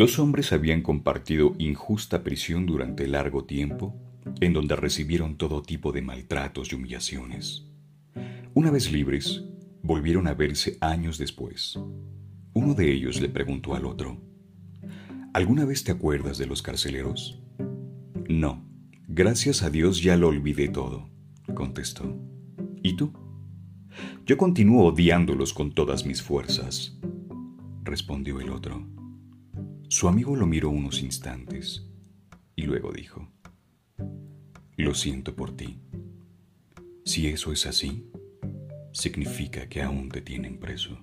Dos hombres habían compartido injusta prisión durante largo tiempo, en donde recibieron todo tipo de maltratos y humillaciones. Una vez libres, volvieron a verse años después. Uno de ellos le preguntó al otro, ¿Alguna vez te acuerdas de los carceleros? No, gracias a Dios ya lo olvidé todo, contestó. ¿Y tú? Yo continúo odiándolos con todas mis fuerzas, respondió el otro. Su amigo lo miró unos instantes y luego dijo, Lo siento por ti. Si eso es así, significa que aún te tienen preso.